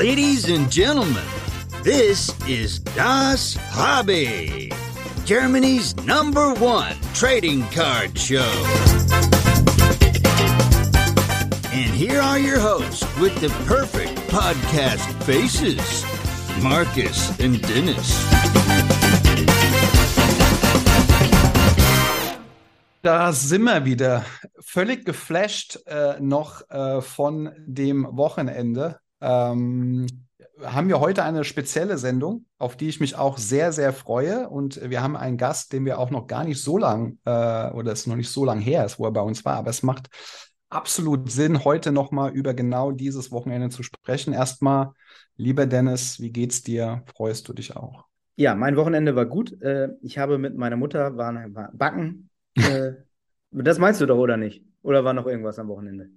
Ladies and gentlemen, this is Das Hobby, Germany's number one trading card show. And here are your hosts with the perfect podcast faces Marcus and Dennis. Da sind wir wieder. Völlig geflasht äh, noch äh, von dem Wochenende. Ähm, haben wir heute eine spezielle Sendung, auf die ich mich auch sehr, sehr freue. Und wir haben einen Gast, den wir auch noch gar nicht so lang, äh, oder es ist noch nicht so lang her ist, wo er bei uns war. Aber es macht absolut Sinn, heute nochmal über genau dieses Wochenende zu sprechen. Erstmal, lieber Dennis, wie geht's dir? Freust du dich auch? Ja, mein Wochenende war gut. Äh, ich habe mit meiner Mutter waren, war backen äh, das meinst du doch, oder nicht? Oder war noch irgendwas am Wochenende?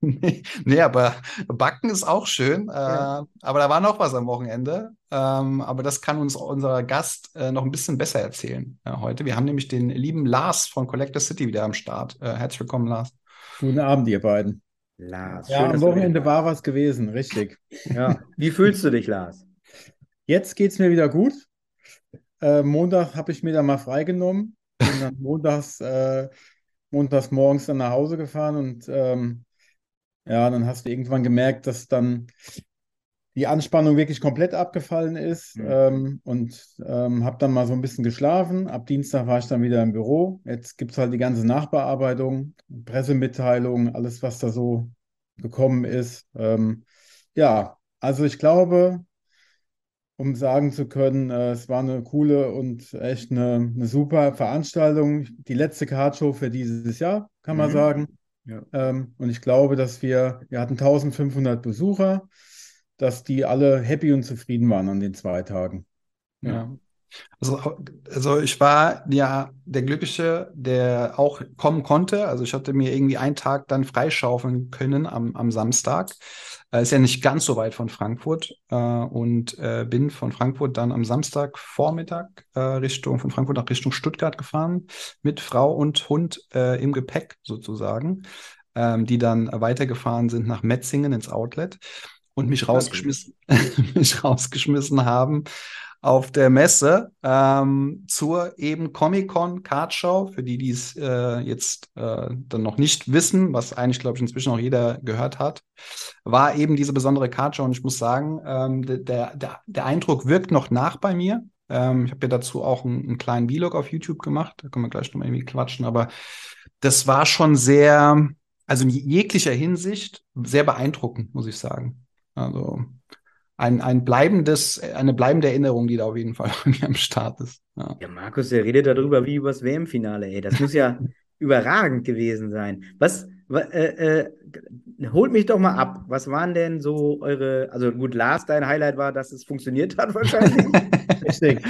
nee, aber Backen ist auch schön. Ja. Äh, aber da war noch was am Wochenende. Ähm, aber das kann uns unser Gast äh, noch ein bisschen besser erzählen äh, heute. Wir haben nämlich den lieben Lars von Collector City wieder am Start. Äh, herzlich willkommen, Lars. Guten Abend, ihr beiden. Lars. Ja, am Wochenende war was gewesen, richtig. Ja. Wie fühlst du dich, Lars? Jetzt geht es mir wieder gut. Äh, Montag habe ich mir da mal freigenommen bin dann montags, äh, montags morgens dann nach Hause gefahren und ähm, ja, dann hast du irgendwann gemerkt, dass dann die Anspannung wirklich komplett abgefallen ist mhm. ähm, und ähm, habe dann mal so ein bisschen geschlafen. Ab Dienstag war ich dann wieder im Büro. Jetzt gibt es halt die ganze Nachbearbeitung, Pressemitteilungen, alles, was da so gekommen ist. Ähm, ja, also ich glaube, um sagen zu können, äh, es war eine coole und echt eine, eine super Veranstaltung. Die letzte Cardshow für dieses Jahr, kann man mhm. sagen. Ja. Ähm, und ich glaube, dass wir, wir hatten 1500 Besucher, dass die alle happy und zufrieden waren an den zwei Tagen. Ja. ja. Also, also ich war ja der Glückliche, der auch kommen konnte. Also ich hatte mir irgendwie einen Tag dann freischaufeln können am, am Samstag. Äh, ist ja nicht ganz so weit von Frankfurt äh, und äh, bin von Frankfurt dann am Samstagvormittag äh, Richtung, von Frankfurt nach Richtung Stuttgart gefahren mit Frau und Hund äh, im Gepäck sozusagen, ähm, die dann weitergefahren sind nach Metzingen ins Outlet und mich rausgeschmissen, mich rausgeschmissen haben auf der Messe ähm, zur eben Comic-Con Card Show, für die, die es äh, jetzt äh, dann noch nicht wissen, was eigentlich, glaube ich, inzwischen auch jeder gehört hat, war eben diese besondere Show. Und ich muss sagen, ähm, der, der, der Eindruck wirkt noch nach bei mir. Ähm, ich habe ja dazu auch einen, einen, kleinen Vlog auf YouTube gemacht, da können wir gleich nochmal irgendwie quatschen, aber das war schon sehr, also in jeglicher Hinsicht sehr beeindruckend, muss ich sagen. Also ein, ein bleibendes, eine bleibende Erinnerung, die da auf jeden Fall am Start ist. Ja. ja, Markus, der redet darüber wie über das WM-Finale, ey. Das muss ja überragend gewesen sein. Was, äh, äh, holt mich doch mal ab. Was waren denn so eure, also gut, Lars, dein Highlight war, dass es funktioniert hat wahrscheinlich. Richtig.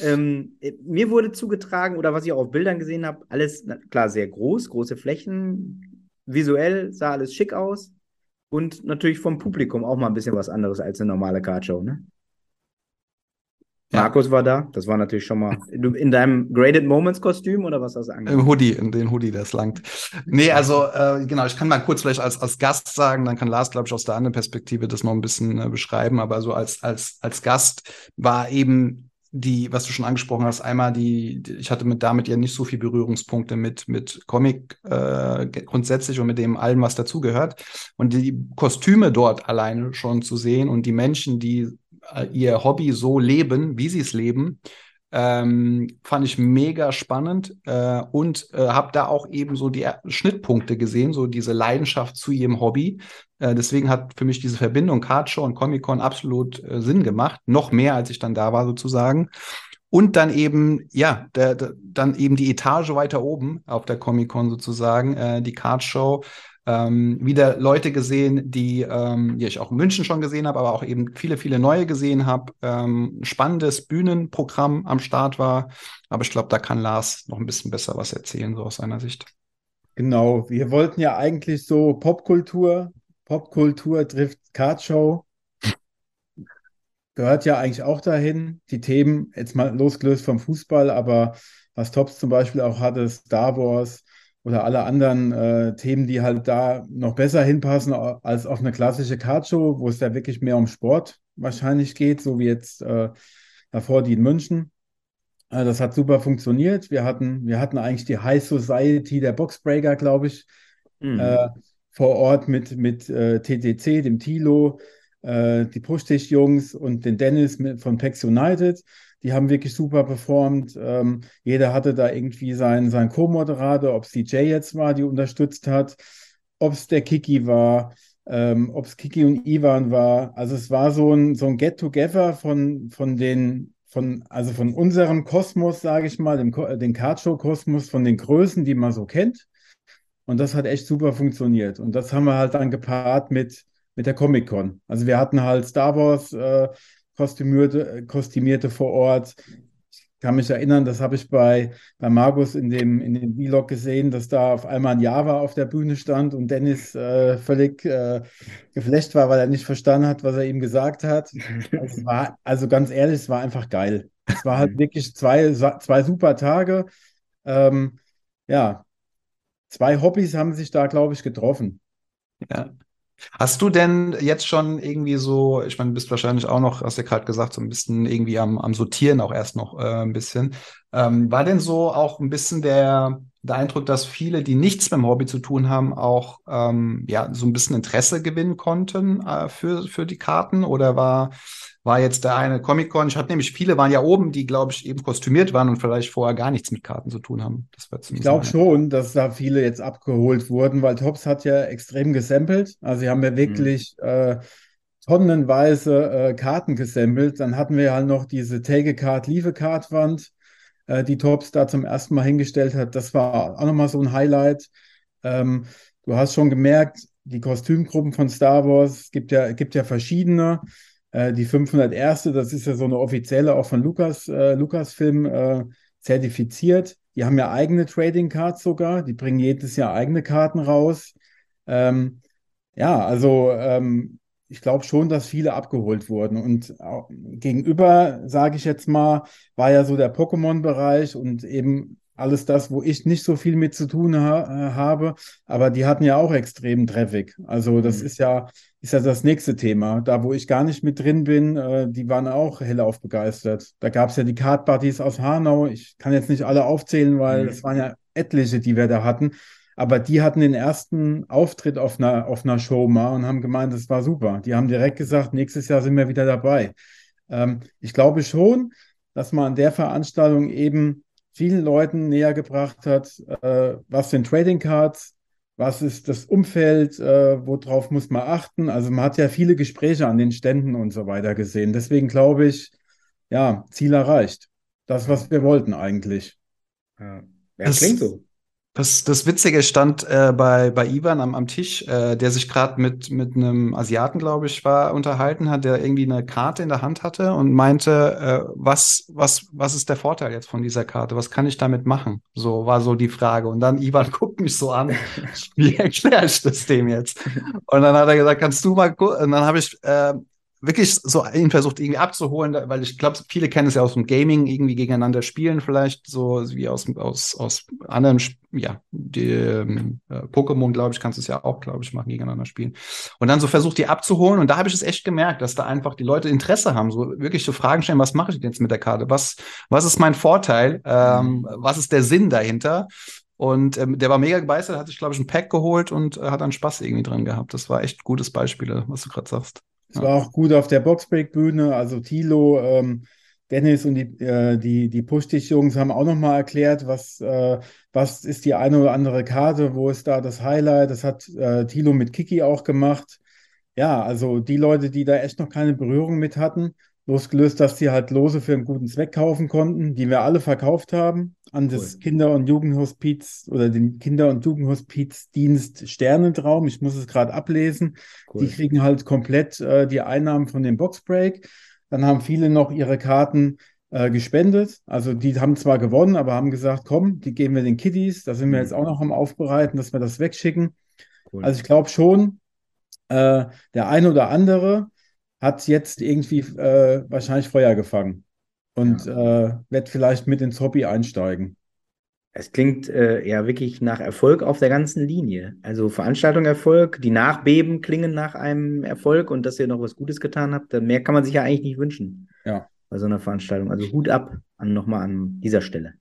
ähm, mir wurde zugetragen, oder was ich auch auf Bildern gesehen habe, alles, na, klar, sehr groß, große Flächen. Visuell sah alles schick aus und natürlich vom Publikum auch mal ein bisschen was anderes als eine normale Cardshow, ne? Ja. Markus war da, das war natürlich schon mal in deinem Graded Moments Kostüm oder was hast du angefangen? Im Hoodie, in den Hoodie, das langt. Nee, also äh, genau, ich kann mal kurz vielleicht als, als Gast sagen, dann kann Lars, glaube ich, aus der anderen Perspektive das noch ein bisschen äh, beschreiben, aber so als, als, als Gast war eben die, was du schon angesprochen hast, einmal die, die ich hatte mit damit ja nicht so viel Berührungspunkte mit, mit Comic äh, grundsätzlich und mit dem allem, was dazugehört. Und die Kostüme dort alleine schon zu sehen und die Menschen, die äh, ihr Hobby so leben, wie sie es leben, ähm, fand ich mega spannend äh, und äh, habe da auch eben so die Schnittpunkte gesehen, so diese Leidenschaft zu ihrem Hobby. Äh, deswegen hat für mich diese Verbindung Cardshow und Comic-Con absolut äh, Sinn gemacht, noch mehr als ich dann da war sozusagen. Und dann eben, ja, der, der, dann eben die Etage weiter oben auf der Comic-Con sozusagen, äh, die Cardshow ähm, wieder Leute gesehen, die, ähm, die ich auch in München schon gesehen habe, aber auch eben viele, viele neue gesehen habe. Ähm, spannendes Bühnenprogramm am Start war. Aber ich glaube, da kann Lars noch ein bisschen besser was erzählen, so aus seiner Sicht. Genau, wir wollten ja eigentlich so Popkultur, Popkultur trifft Cardshow. Gehört ja eigentlich auch dahin. Die Themen, jetzt mal losgelöst vom Fußball, aber was Tops zum Beispiel auch hatte, Star Wars, oder alle anderen äh, Themen, die halt da noch besser hinpassen als auf eine klassische Kartshow, wo es da wirklich mehr um Sport wahrscheinlich geht, so wie jetzt äh, davor die in München. Äh, das hat super funktioniert. Wir hatten, wir hatten eigentlich die High Society der Boxbreaker, glaube ich, mhm. äh, vor Ort mit, mit äh, TTC, dem Tilo, äh, die Pushtisch-Jungs und den Dennis mit, von PEX United. Die haben wirklich super performt. Ähm, jeder hatte da irgendwie seinen, seinen Co-Moderator, ob es die Jay jetzt war, die unterstützt hat, ob es der Kiki war, ähm, ob es Kiki und Ivan war. Also es war so ein, so ein Get-Together von, von den, von, also von unserem Kosmos, sage ich mal, dem, den Cardshow-Kosmos, von den Größen, die man so kennt. Und das hat echt super funktioniert. Und das haben wir halt dann gepaart mit, mit der Comic-Con. Also wir hatten halt Star Wars äh, Kostümierte, Kostümierte vor Ort. Ich kann mich erinnern, das habe ich bei, bei Markus in dem, in dem Vlog gesehen, dass da auf einmal ein Java auf der Bühne stand und Dennis äh, völlig äh, geflasht war, weil er nicht verstanden hat, was er ihm gesagt hat. Also, war, also ganz ehrlich, es war einfach geil. Es war halt wirklich zwei, zwei super Tage. Ähm, ja, zwei Hobbys haben sich da, glaube ich, getroffen. Ja. Hast du denn jetzt schon irgendwie so, ich meine, du bist wahrscheinlich auch noch, hast du ja gerade gesagt, so ein bisschen irgendwie am, am Sortieren auch erst noch äh, ein bisschen. Ähm, war denn so auch ein bisschen der, der Eindruck, dass viele, die nichts mit dem Hobby zu tun haben, auch ähm, ja so ein bisschen Interesse gewinnen konnten äh, für, für die Karten? Oder war war jetzt der eine Comic-Con. Ich hatte nämlich viele waren ja oben, die, glaube ich, eben kostümiert waren und vielleicht vorher gar nichts mit Karten zu tun haben. ich glaube schon, dass da viele jetzt abgeholt wurden, weil Tops hat ja extrem gesampelt. Also sie haben ja wirklich mhm. äh, tonnenweise äh, Karten gesampelt. Dann hatten wir halt noch diese Take-a-Card, Leave-a-Card-Wand, äh, die Tops da zum ersten Mal hingestellt hat. Das war auch nochmal so ein Highlight. Ähm, du hast schon gemerkt, die Kostümgruppen von Star Wars, es gibt ja, gibt ja verschiedene. Äh, die 501. Das ist ja so eine offizielle, auch von Lukas, äh, Lucasfilm äh, zertifiziert. Die haben ja eigene Trading Cards sogar. Die bringen jedes Jahr eigene Karten raus. Ähm, ja, also ähm, ich glaube schon, dass viele abgeholt wurden. Und gegenüber, sage ich jetzt mal, war ja so der Pokémon-Bereich und eben alles das, wo ich nicht so viel mit zu tun ha äh, habe. Aber die hatten ja auch extremen Traffic. Also das mhm. ist ja ist ja das nächste Thema. Da, wo ich gar nicht mit drin bin, äh, die waren auch hellauf begeistert. Da gab es ja die Card Buddies aus Hanau. Ich kann jetzt nicht alle aufzählen, weil es mhm. waren ja etliche, die wir da hatten. Aber die hatten den ersten Auftritt auf einer, auf einer Show mal und haben gemeint, das war super. Die haben direkt gesagt, nächstes Jahr sind wir wieder dabei. Ähm, ich glaube schon, dass man an der Veranstaltung eben vielen Leuten näher gebracht hat, äh, was sind Trading Cards, was ist das Umfeld, äh, worauf muss man achten. Also man hat ja viele Gespräche an den Ständen und so weiter gesehen. Deswegen glaube ich, ja, Ziel erreicht. Das, was wir wollten eigentlich. Ja, ja klingt so. Das, das Witzige stand äh, bei, bei Ivan am, am Tisch, äh, der sich gerade mit, mit einem Asiaten, glaube ich, war, unterhalten hat, der irgendwie eine Karte in der Hand hatte und meinte, äh, was, was, was ist der Vorteil jetzt von dieser Karte? Was kann ich damit machen? So war so die Frage. Und dann Ivan guckt mich so an, wie erkläre ich das dem jetzt? Und dann hat er gesagt, kannst du mal gucken? Und dann habe ich äh, wirklich so ihn versucht irgendwie abzuholen, weil ich glaube, viele kennen es ja aus dem Gaming, irgendwie gegeneinander spielen, vielleicht so wie aus, aus, aus anderen, ja, die, ähm, äh, Pokémon, glaube ich, kannst du es ja auch, glaube ich, machen, gegeneinander spielen. Und dann so versucht, die abzuholen. Und da habe ich es echt gemerkt, dass da einfach die Leute Interesse haben, so wirklich so Fragen stellen, was mache ich jetzt mit der Karte? Was, was ist mein Vorteil? Ähm, mhm. was ist der Sinn dahinter? Und ähm, der war mega begeistert, hat sich, glaube ich, ein Pack geholt und äh, hat dann Spaß irgendwie drin gehabt. Das war echt gutes Beispiel, was du gerade sagst. Es war auch gut auf der Boxbreak-Bühne. Also Thilo, ähm, Dennis und die, äh, die, die Push-Dich-Jungs haben auch nochmal erklärt, was, äh, was ist die eine oder andere Karte, wo ist da das Highlight. Das hat äh, Thilo mit Kiki auch gemacht. Ja, also die Leute, die da echt noch keine Berührung mit hatten, losgelöst, dass sie halt Lose für einen guten Zweck kaufen konnten, die wir alle verkauft haben an cool. das Kinder- und Jugendhospiz oder den Kinder- und Jugendhospizdienst Sternentraum. Ich muss es gerade ablesen. Cool. Die kriegen halt komplett äh, die Einnahmen von dem Boxbreak. Dann haben viele noch ihre Karten äh, gespendet. Also die haben zwar gewonnen, aber haben gesagt, komm, die geben wir den Kiddies. Da sind wir mhm. jetzt auch noch am Aufbereiten, dass wir das wegschicken. Cool. Also ich glaube schon, äh, der eine oder andere hat jetzt irgendwie äh, wahrscheinlich Feuer gefangen und ja. äh, wird vielleicht mit ins Hobby einsteigen. Es klingt äh, ja wirklich nach Erfolg auf der ganzen Linie. Also Veranstaltung Erfolg, die Nachbeben klingen nach einem Erfolg und dass ihr noch was Gutes getan habt. Mehr kann man sich ja eigentlich nicht wünschen. Ja. Bei so einer Veranstaltung. Also Hut ab an nochmal an dieser Stelle.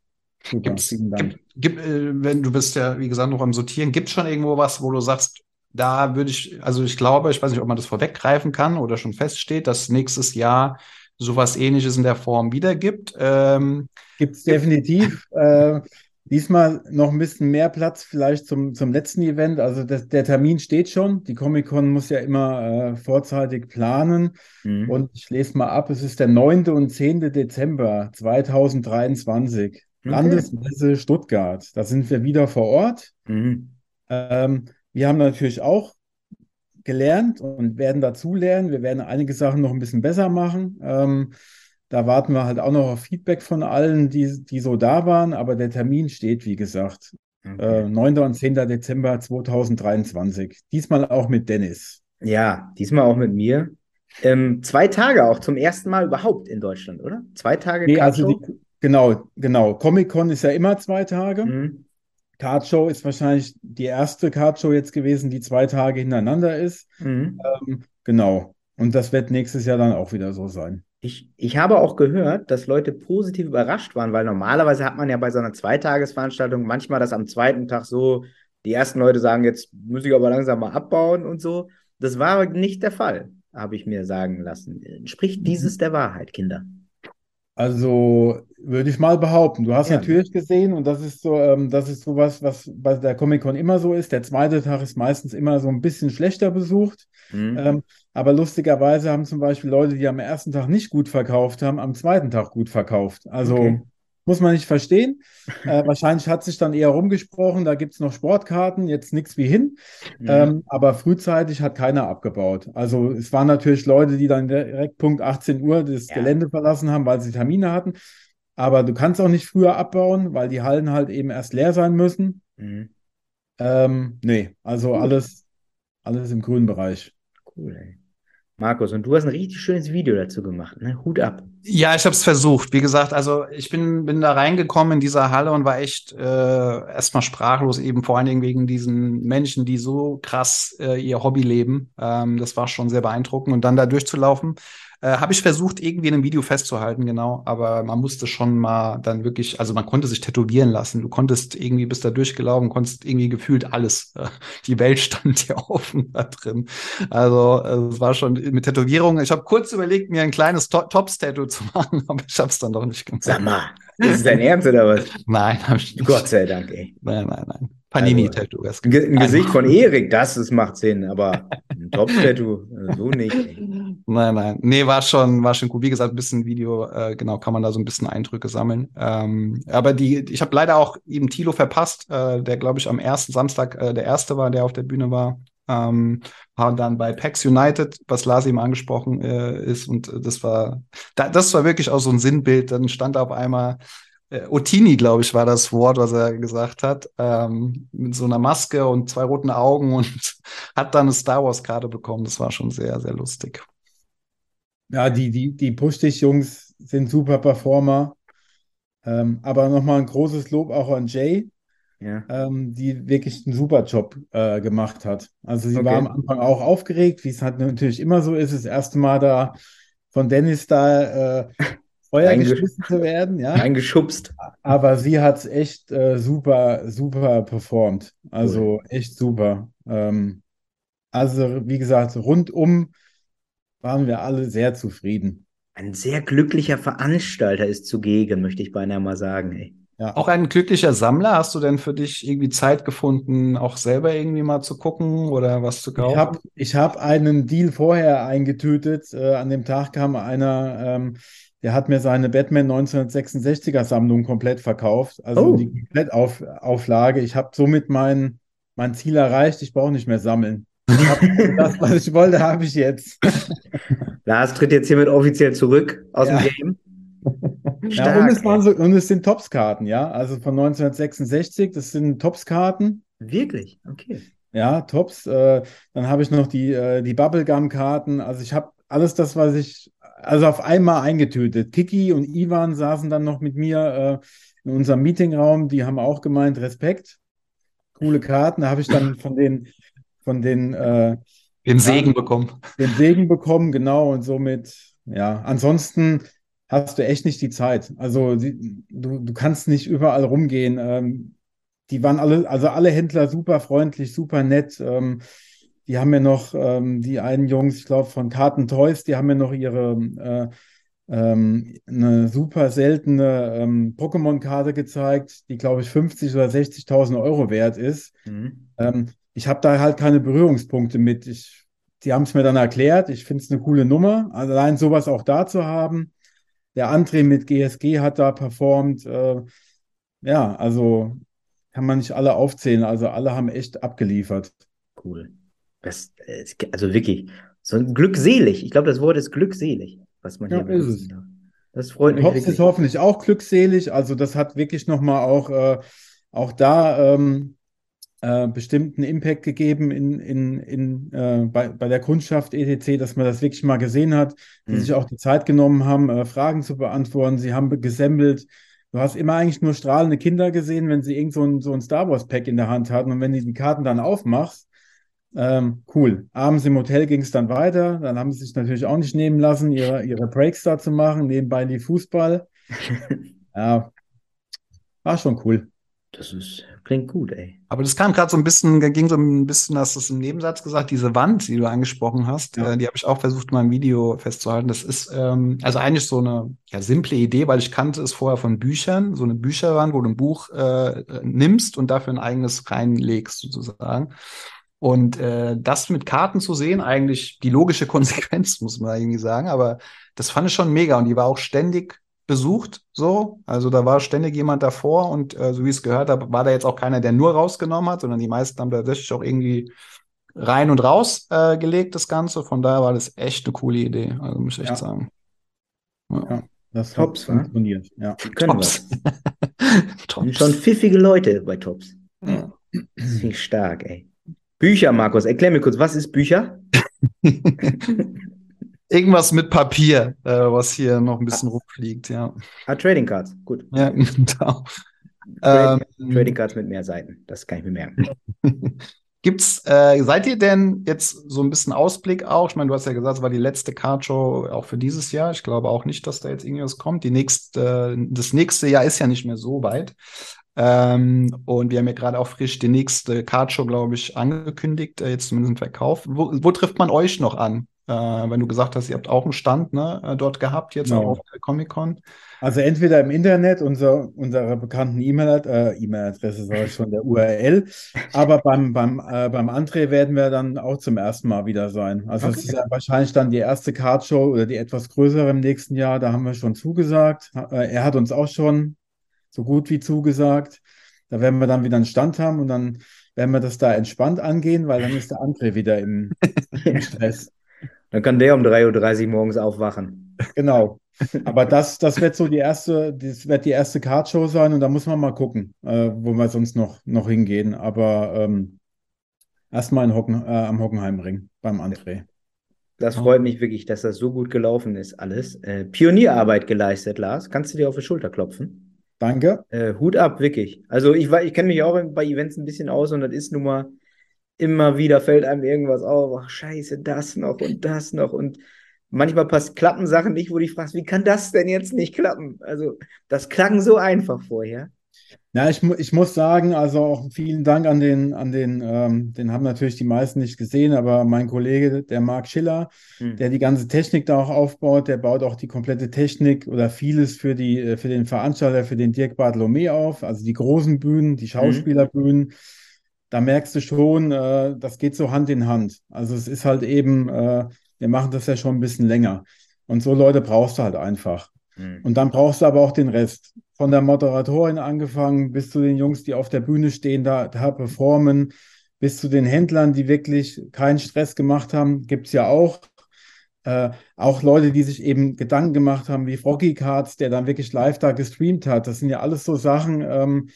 Super, Gibt's, vielen Dank. Gibt, gibt, äh, wenn du bist ja, wie gesagt, noch am Sortieren, gibt es schon irgendwo was, wo du sagst, da würde ich, also ich glaube, ich weiß nicht, ob man das vorweggreifen kann oder schon feststeht, dass nächstes Jahr sowas ähnliches in der Form wieder gibt. Ähm, gibt es definitiv. äh, diesmal noch ein bisschen mehr Platz vielleicht zum, zum letzten Event. Also das, der Termin steht schon. Die Comic-Con muss ja immer äh, vorzeitig planen. Mhm. Und ich lese mal ab, es ist der 9. und 10. Dezember 2023. Okay. Landesmesse Stuttgart. Da sind wir wieder vor Ort. Mhm. Ähm, wir haben natürlich auch gelernt und werden dazu lernen. Wir werden einige Sachen noch ein bisschen besser machen. Ähm, da warten wir halt auch noch auf Feedback von allen, die, die so da waren. Aber der Termin steht, wie gesagt, okay. äh, 9. und 10. Dezember 2023. Diesmal auch mit Dennis. Ja, diesmal auch mit mir. Ähm, zwei Tage auch zum ersten Mal überhaupt in Deutschland, oder? Zwei Tage nee, also die, Genau, genau. Comic-Con ist ja immer zwei Tage. Mhm. Cardshow ist wahrscheinlich die erste Cardshow jetzt gewesen, die zwei Tage hintereinander ist. Mhm. Ähm, genau. Und das wird nächstes Jahr dann auch wieder so sein. Ich, ich habe auch gehört, dass Leute positiv überrascht waren, weil normalerweise hat man ja bei so einer Zweitagesveranstaltung manchmal das am zweiten Tag so, die ersten Leute sagen, jetzt muss ich aber langsam mal abbauen und so. Das war nicht der Fall, habe ich mir sagen lassen. Spricht dieses mhm. der Wahrheit, Kinder? Also würde ich mal behaupten. Du hast ja. natürlich gesehen, und das ist so, ähm, das ist sowas, was bei der Comic-Con immer so ist. Der zweite Tag ist meistens immer so ein bisschen schlechter besucht. Mhm. Ähm, aber lustigerweise haben zum Beispiel Leute, die am ersten Tag nicht gut verkauft haben, am zweiten Tag gut verkauft. Also okay. Muss man nicht verstehen. Äh, wahrscheinlich hat sich dann eher rumgesprochen, da gibt es noch Sportkarten, jetzt nichts wie hin. Mhm. Ähm, aber frühzeitig hat keiner abgebaut. Also es waren natürlich Leute, die dann direkt Punkt 18 Uhr das ja. Gelände verlassen haben, weil sie Termine hatten. Aber du kannst auch nicht früher abbauen, weil die Hallen halt eben erst leer sein müssen. Mhm. Ähm, nee, also alles, alles im grünen Bereich. Cool, ey. Markus, und du hast ein richtig schönes Video dazu gemacht, ne? Hut ab. Ja, ich habe es versucht. Wie gesagt, also ich bin, bin da reingekommen in dieser Halle und war echt äh, erstmal sprachlos, eben vor allen Dingen wegen diesen Menschen, die so krass äh, ihr Hobby leben. Ähm, das war schon sehr beeindruckend. Und dann da durchzulaufen äh, Habe ich versucht, irgendwie in einem Video festzuhalten, genau. Aber man musste schon mal dann wirklich, also man konnte sich tätowieren lassen. Du konntest irgendwie, bist da durchgelaufen, konntest irgendwie gefühlt alles. Äh, die Welt stand dir offen da drin. Also äh, es war schon mit Tätowierungen. Ich habe kurz überlegt, mir ein kleines to Tops-Tattoo zu machen, aber ich habe es dann doch nicht gemacht. Sag mal, ist es dein Ernst oder was? Nein, habe ich nicht. Gott sei Dank, ey. Nein, nein, nein. Panini-Tattoo. Also, ein Gesicht von Erik, das, das macht Sinn, aber ein Top-Tattoo, äh, so nicht. Nein, nein. Nee, war schon, war schon gut. Wie gesagt, ein bisschen Video, äh, genau, kann man da so ein bisschen Eindrücke sammeln. Ähm, aber die, ich habe leider auch eben Tilo verpasst, äh, der, glaube ich, am ersten Samstag äh, der erste war, der auf der Bühne war. Ähm, war dann bei PAX United, was Lars eben angesprochen äh, ist. Und das war, da, das war wirklich auch so ein Sinnbild. Dann stand auf einmal äh, Otini, glaube ich, war das Wort, was er gesagt hat, ähm, mit so einer Maske und zwei roten Augen und hat dann eine Star Wars-Karte bekommen. Das war schon sehr, sehr lustig. Ja, die, die, die Push-Dich-Jungs sind super Performer. Ähm, aber nochmal ein großes Lob auch an Jay, ja. ähm, die wirklich einen super Job äh, gemacht hat. Also sie okay. war am Anfang auch aufgeregt, wie es halt natürlich immer so ist, das erste Mal da von Dennis da äh, Feuer geschmissen zu werden, ja. Eingeschubst. Aber sie hat es echt äh, super, super performt. Also echt super. Ähm, also, wie gesagt, rundum waren wir alle sehr zufrieden. Ein sehr glücklicher Veranstalter ist zugegen, möchte ich beinahe mal sagen. Ey. Ja. Auch ein glücklicher Sammler. Hast du denn für dich irgendwie Zeit gefunden, auch selber irgendwie mal zu gucken oder was zu kaufen? Ich habe ich hab einen Deal vorher eingetütet. Äh, an dem Tag kam einer, ähm, der hat mir seine Batman 1966er Sammlung komplett verkauft. Also oh. die Komplettauflage. Ich habe somit mein, mein Ziel erreicht. Ich brauche nicht mehr sammeln. das, was ich wollte, habe ich jetzt. Lars tritt jetzt hiermit offiziell zurück aus ja. dem Game. Stark, ja, und, es waren so, und es sind Topskarten, ja. Also von 1966, das sind Topskarten. Wirklich? Okay. Ja, Tops. Äh, dann habe ich noch die, äh, die Bubblegum-Karten. Also ich habe alles das, was ich, also auf einmal eingetötet. Kiki und Ivan saßen dann noch mit mir äh, in unserem Meetingraum, die haben auch gemeint, Respekt, coole Karten. Da habe ich dann von den, von den Den Segen bekommen. den Segen bekommen, genau, und somit, ja, ansonsten hast du echt nicht die Zeit. Also die, du, du kannst nicht überall rumgehen. Ähm, die waren alle, also alle Händler super freundlich, super nett. Ähm, die haben mir noch, ähm, die einen Jungs, ich glaube, von Karten Toys, die haben mir noch ihre äh, ähm, eine super seltene ähm, Pokémon-Karte gezeigt, die, glaube ich, 50 oder 60.000 Euro wert ist. Mhm. Ähm, ich habe da halt keine Berührungspunkte mit. Ich, die haben es mir dann erklärt. Ich finde es eine coole Nummer. Allein sowas auch da zu haben. Der André mit GSG hat da performt. Äh, ja, also kann man nicht alle aufzählen. Also alle haben echt abgeliefert. Cool. Das, also wirklich, so ein glückselig. Ich glaube, das Wort ist glückselig, was man Ja, hier ist es. darf. Das freut mich Hobbs ist hoffentlich auch glückselig. Also das hat wirklich nochmal auch, äh, auch da ähm, äh, bestimmten Impact gegeben in, in, in, äh, bei, bei der Kundschaft ETC, dass man das wirklich mal gesehen hat, die Mhm. sich auch die Zeit genommen haben, äh, Fragen zu beantworten. Sie haben gesammelt. Du hast immer eigentlich nur strahlende Kinder gesehen, wenn sie irgend so ein, so ein Star Wars Pack in der Hand hatten. Und wenn du die Karten dann aufmachst, ähm, cool. Abends im Hotel ging es dann weiter. Dann haben sie sich natürlich auch nicht nehmen lassen, ihre, ihre Breaks da zu machen. Nebenbei die Fußball. Ja, war schon cool. Das ist, klingt gut, ey. Aber das kam gerade so ein bisschen, ging so ein bisschen, hast du es im Nebensatz gesagt, diese Wand, die du angesprochen hast, Ja. äh, die habe ich auch versucht, mal im Video festzuhalten. Das ist ähm, also eigentlich so eine ja, simple Idee, weil ich kannte es vorher von Büchern, so eine Bücherwand, wo du ein Buch äh, äh, nimmst und dafür ein eigenes reinlegst, sozusagen. Und äh, das mit Karten zu sehen, eigentlich die logische Konsequenz, muss man irgendwie sagen. Aber das fand ich schon mega und die war auch ständig besucht, so. Also da war ständig jemand davor und äh, so wie ich es gehört habe, war da jetzt auch keiner, der nur rausgenommen hat, sondern die meisten haben tatsächlich auch irgendwie rein und raus äh, gelegt, das Ganze. Von daher war das echt eine coole Idee, also muss ich echt Ja. sagen. Ja. Ja. Das Tops, hat wa? funktioniert. Ja. Können Tops. Tops. Sind schon pfiffige Leute bei Tops. Ja. Das finde ich stark, ey. Bücher, Markus, erklär mir kurz, was ist Bücher? Irgendwas mit Papier, äh, was hier noch ein bisschen rumfliegt, ja. Ah, Trading Cards. Gut. Ja, genau. Trading, Ähm, Trading Cards mit mehr Seiten. Das kann ich mir merken. Gibt's, äh, seid ihr denn jetzt so ein bisschen Ausblick auch? Ich meine, du hast ja gesagt, es war die letzte Cardshow auch für dieses Jahr. Ich glaube auch nicht, dass da jetzt irgendwas kommt. Die nächste, das nächste Jahr ist ja nicht mehr so weit. Ähm, und wir haben ja gerade auch frisch die nächste Cardshow, glaube ich, angekündigt, äh, jetzt zumindest im Verkauf. Wo, wo trifft man euch noch an? Äh, wenn du gesagt hast, ihr habt auch einen Stand ne, äh, dort gehabt, jetzt Genau. auch auf der Comic-Con. Also entweder im Internet, unser, unserer bekannten äh, E-Mail-Adresse sage ich schon, der URL, aber beim, beim, äh, beim André werden wir dann auch zum ersten Mal wieder sein. Also es Okay. ist ja wahrscheinlich dann die erste Cardshow oder die etwas größere im nächsten Jahr, da haben wir schon zugesagt. Äh, er hat uns auch schon so gut wie zugesagt. Da werden wir dann wieder einen Stand haben und dann werden wir das da entspannt angehen, weil dann ist der André wieder im, im Stress. Dann kann der um 3.30 Uhr morgens aufwachen. Genau. Aber das, das wird so die erste, das wird die erste Cardshow sein und da muss man mal gucken, äh, wo wir sonst noch, noch hingehen. Aber ähm, erstmal Hocken, äh, am Hockenheimring beim André. Das freut mich wirklich, dass das so gut gelaufen ist, alles. Äh, Pionierarbeit geleistet, Lars. Kannst du dir auf die Schulter klopfen? Danke. Äh, Hut ab, wirklich. Also ich, ich kenne mich auch bei Events ein bisschen aus und das ist nun mal immer wieder fällt einem irgendwas auf. Ach, scheiße, das noch und das noch. Und manchmal pass klappen Sachen nicht, wo du dich fragst, wie kann das denn jetzt nicht klappen? Also das klang so einfach vorher. Ja, ich, ich muss sagen, also auch vielen Dank an den, an den, ähm, den haben natürlich die meisten nicht gesehen, aber mein Kollege, der Marc Schiller, Hm. der die ganze Technik da auch aufbaut, der baut auch die komplette Technik oder vieles für die, äh, für den Veranstalter, für den Dirk Bartholomä auf, also die großen Bühnen, die Schauspielerbühnen. Da merkst du schon, äh, das geht so Hand in Hand. Also es ist halt eben, äh, wir machen das ja schon ein bisschen länger. Und so Leute brauchst du halt einfach. Hm. Und dann brauchst du aber auch den Rest. Von der Moderatorin angefangen bis zu den Jungs, die auf der Bühne stehen, da, da performen, bis zu den Händlern, die wirklich keinen Stress gemacht haben, gibt's ja auch. Äh, auch Leute, die sich eben Gedanken gemacht haben, wie Froggy Cards, der dann wirklich live da gestreamt hat. Das sind ja alles so Sachen, ähm,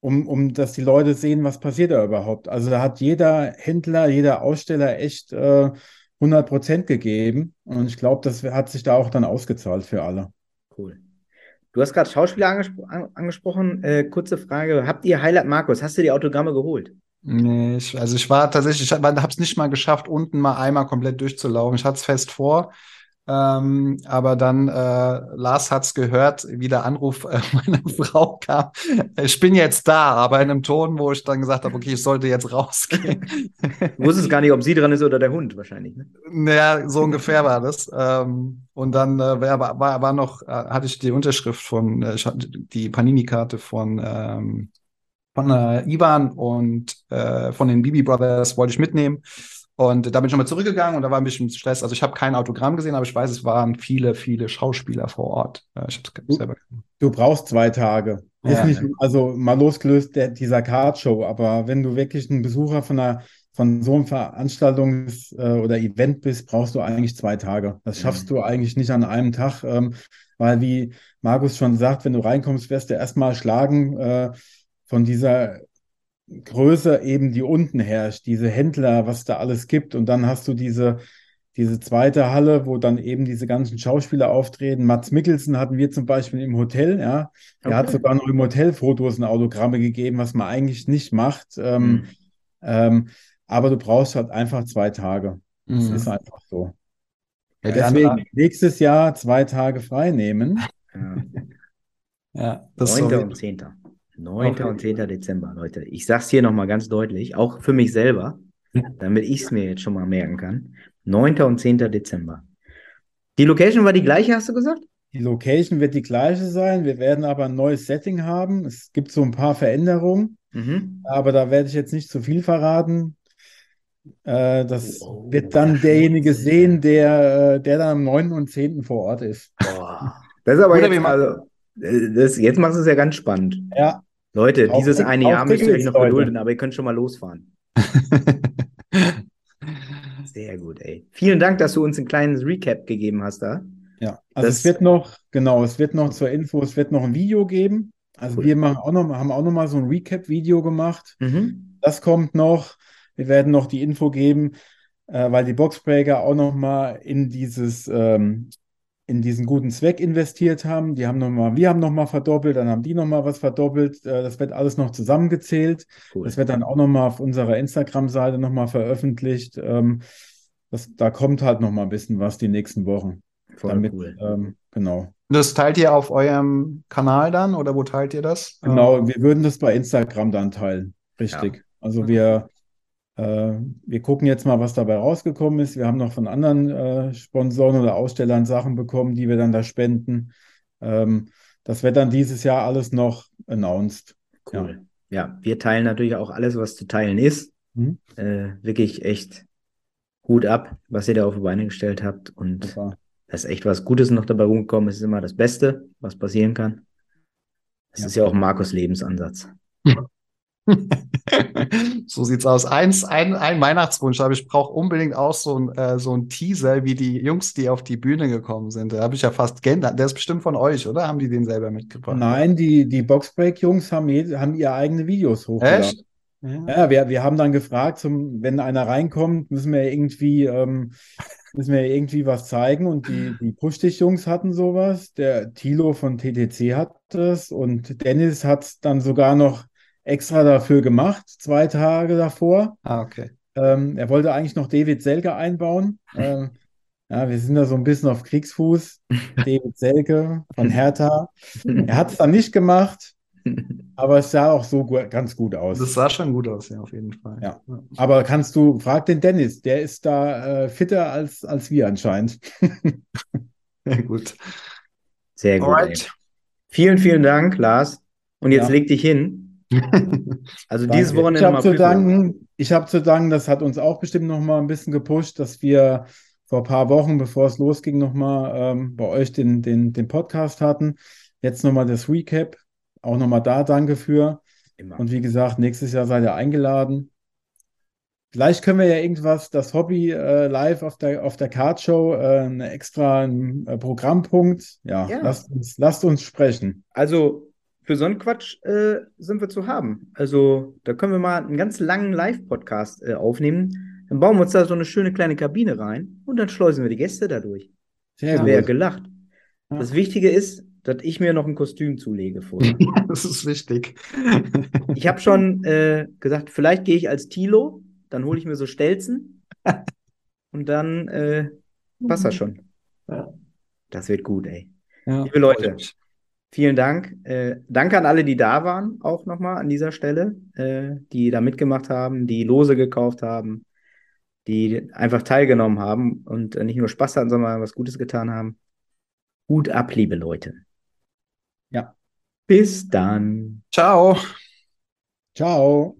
um, um dass die Leute sehen, was passiert da überhaupt. Also da hat jeder Händler, jeder Aussteller echt äh, 100 Prozent gegeben. Und ich glaube, das hat sich da auch dann ausgezahlt für alle. Cool. Du hast gerade Schauspieler angespro an angesprochen. Äh, kurze Frage. Habt ihr Highlight Markus? Hast du die Autogramme geholt? Nee, ich, also ich war tatsächlich, ich habe es nicht mal geschafft, unten mal einmal komplett durchzulaufen. Ich hatte es fest vor. Ähm, aber dann, äh, Lars hat's gehört, wie der Anruf äh, meiner Frau kam. Ich bin jetzt da, aber in einem Ton, wo ich dann gesagt habe, okay, ich sollte jetzt rausgehen. Du wusstest gar nicht, ob sie dran ist oder der Hund wahrscheinlich. Ne? Naja, so ungefähr war das. Ähm, und dann äh, war, war, war noch, äh, hatte ich die Unterschrift von, äh, ich hatte die Panini-Karte von, ähm, von äh, Ivan und von den Bibi Brothers wollte ich mitnehmen. Und da bin ich nochmal zurückgegangen und da war ein bisschen Stress. Also ich habe kein Autogramm gesehen, aber ich weiß, es waren viele, viele Schauspieler vor Ort. Ich habe es selber gesehen. Du brauchst zwei Tage. Ist Ja. nicht, also mal losgelöst der, dieser Cardshow, aber wenn du wirklich ein Besucher von einer von so einem Veranstaltungs- äh, oder Event bist, brauchst du eigentlich zwei Tage. Das schaffst du eigentlich nicht an einem Tag, ähm, weil wie Markus schon sagt, wenn du reinkommst, wirst du erstmal schlagen äh, von dieser Größe eben, die unten herrscht, diese Händler, was da alles gibt. Und dann hast du diese, diese zweite Halle, wo dann eben diese ganzen Schauspieler auftreten. Mats Mikkelsen hatten wir zum Beispiel im Hotel, ja. Er hat Okay. sogar noch im Hotel Fotos und Autogramme gegeben, was man eigentlich nicht macht. Ähm, Mhm. ähm, aber du brauchst halt einfach zwei Tage. Das Mhm. ist einfach so. Ja, Deswegen nächstes Jahr zwei Tage frei nehmen. Ja. ja, das 9. so, und 10. 9. Okay. und 10. Dezember, Leute. Ich sag's hier nochmal ganz deutlich, auch für mich selber, damit ich es mir jetzt schon mal merken kann. 9. und 10. Dezember. Die Location war die gleiche, hast du gesagt? Die Location wird die gleiche sein. Wir werden aber ein neues Setting haben. Es gibt so ein paar Veränderungen, Mhm. aber da werde ich jetzt nicht zu viel verraten. Äh, das Oh, wird dann das derjenige sehen, der, äh, der dann am 9. und 10. vor Ort ist. Boah. Das ist aber Oder jetzt, also, äh, das, jetzt machst du es ja ganz spannend. Ja, Leute, Auf dieses die- eine Jahr müsst ihr euch noch gedulden, aber ihr könnt schon mal losfahren. Sehr gut, ey. Vielen Dank, dass du uns ein kleines Recap gegeben hast da. ja. Also Das- es wird noch, genau, es wird noch zur Info, es wird noch ein Video geben. Also Cool. wir machen auch noch, haben auch noch mal so ein Recap-Video gemacht. Mhm. Das kommt noch. Wir werden noch die Info geben, äh, weil die Boxbreaker auch noch mal in dieses, ähm, in diesen guten Zweck investiert haben. Die haben noch mal, wir haben noch mal verdoppelt, dann haben die noch mal was verdoppelt. Äh, das wird alles noch zusammengezählt. Cool. Das wird dann auch noch mal auf unserer Instagram-Seite noch mal veröffentlicht. Ähm, das, da kommt halt noch mal ein bisschen was die nächsten Wochen. Voll Damit, cool. ähm, genau. Das teilt ihr auf eurem Kanal dann oder wo teilt ihr das? Genau, Ähm, wir würden das bei Instagram dann teilen. Richtig. Also wir, äh, wir gucken jetzt mal, was dabei rausgekommen ist. Wir haben noch von anderen äh, Sponsoren oder Ausstellern Sachen bekommen, die wir dann da spenden. Ähm, das wird dann dieses Jahr alles noch announced. Cool. Ja, wir teilen natürlich auch alles, was zu teilen ist. Mhm. Äh, wirklich echt Hut ab, was ihr da auf die Beine gestellt habt. Und Super. da ist echt was Gutes noch dabei rumgekommen. Es ist immer das Beste, was passieren kann. Das Ja. ist ja auch Markus Lebensansatz. So sieht's aus. Eins, ein, ein Weihnachtswunsch, aber ich brauche unbedingt auch so ein, äh, so ein Teaser, wie die Jungs, die auf die Bühne gekommen sind. Da habe ich ja fast gern, der ist bestimmt von euch, oder? Haben die den selber mitgebracht? Nein, die, die Boxbreak-Jungs haben, haben ihre eigene Videos hochgeladen. Echt? Ja. Ja, wir, wir haben dann gefragt, zum, wenn einer reinkommt, müssen wir irgendwie, ähm, müssen wir irgendwie was zeigen. Und die, die Push-Dich-Jungs hatten sowas. Der Thilo von TTC hat das und Dennis hat dann sogar noch extra dafür gemacht, zwei Tage davor. Ah, okay. Ähm, er wollte eigentlich noch David Selke einbauen. Ähm, ja, wir sind da so ein bisschen auf Kriegsfuß. David Selke von Hertha. Er hat es dann nicht gemacht, aber es sah auch so gu ganz gut aus. Das sah schon gut aus, ja, auf jeden Fall. Ja. Aber kannst du, frag den Dennis, der ist da äh, fitter als, als wir anscheinend. Ja, gut. Sehr gut. Vielen, vielen Dank, Lars. Und jetzt Ja. leg dich hin. Also dieses Danke. Wochenende Ich habe mal zu danken, ich habe zu danken, das hat uns auch bestimmt noch mal ein bisschen gepusht, dass wir vor ein paar Wochen, bevor es losging, noch mal ähm, bei euch den, den, den Podcast hatten. Jetzt noch mal das Recap. Auch noch mal da danke für. Immer. Und wie gesagt, nächstes Jahr seid ihr eingeladen. Vielleicht können wir ja irgendwas, das Hobby äh, live auf der, auf der Cardshow, äh, eine extra ein, äh, Programmpunkt. Ja, Ja. Lasst uns, lasst uns sprechen. Also für so einen Quatsch äh, sind wir zu haben. Also da können wir mal einen ganz langen Live-Podcast äh, aufnehmen. Dann bauen wir uns da so eine schöne kleine Kabine rein und dann schleusen wir die Gäste dadurch. Sehr Wer gut. gelacht. Ja. Das Wichtige ist, dass ich mir noch ein Kostüm zulege vorher. Das ist wichtig. Ich habe schon äh, gesagt, vielleicht gehe ich als Tilo, dann hole ich mir so Stelzen und dann äh, passt das schon. Ja. Das wird gut, ey. Ja, Liebe Leute. Vielen Dank. Äh, danke an alle, die da waren, auch nochmal an dieser Stelle, äh, die da mitgemacht haben, die Lose gekauft haben, die einfach teilgenommen haben und äh, nicht nur Spaß hatten, sondern was Gutes getan haben. Hut ab, liebe Leute. Ja. Bis dann. Ciao. Ciao.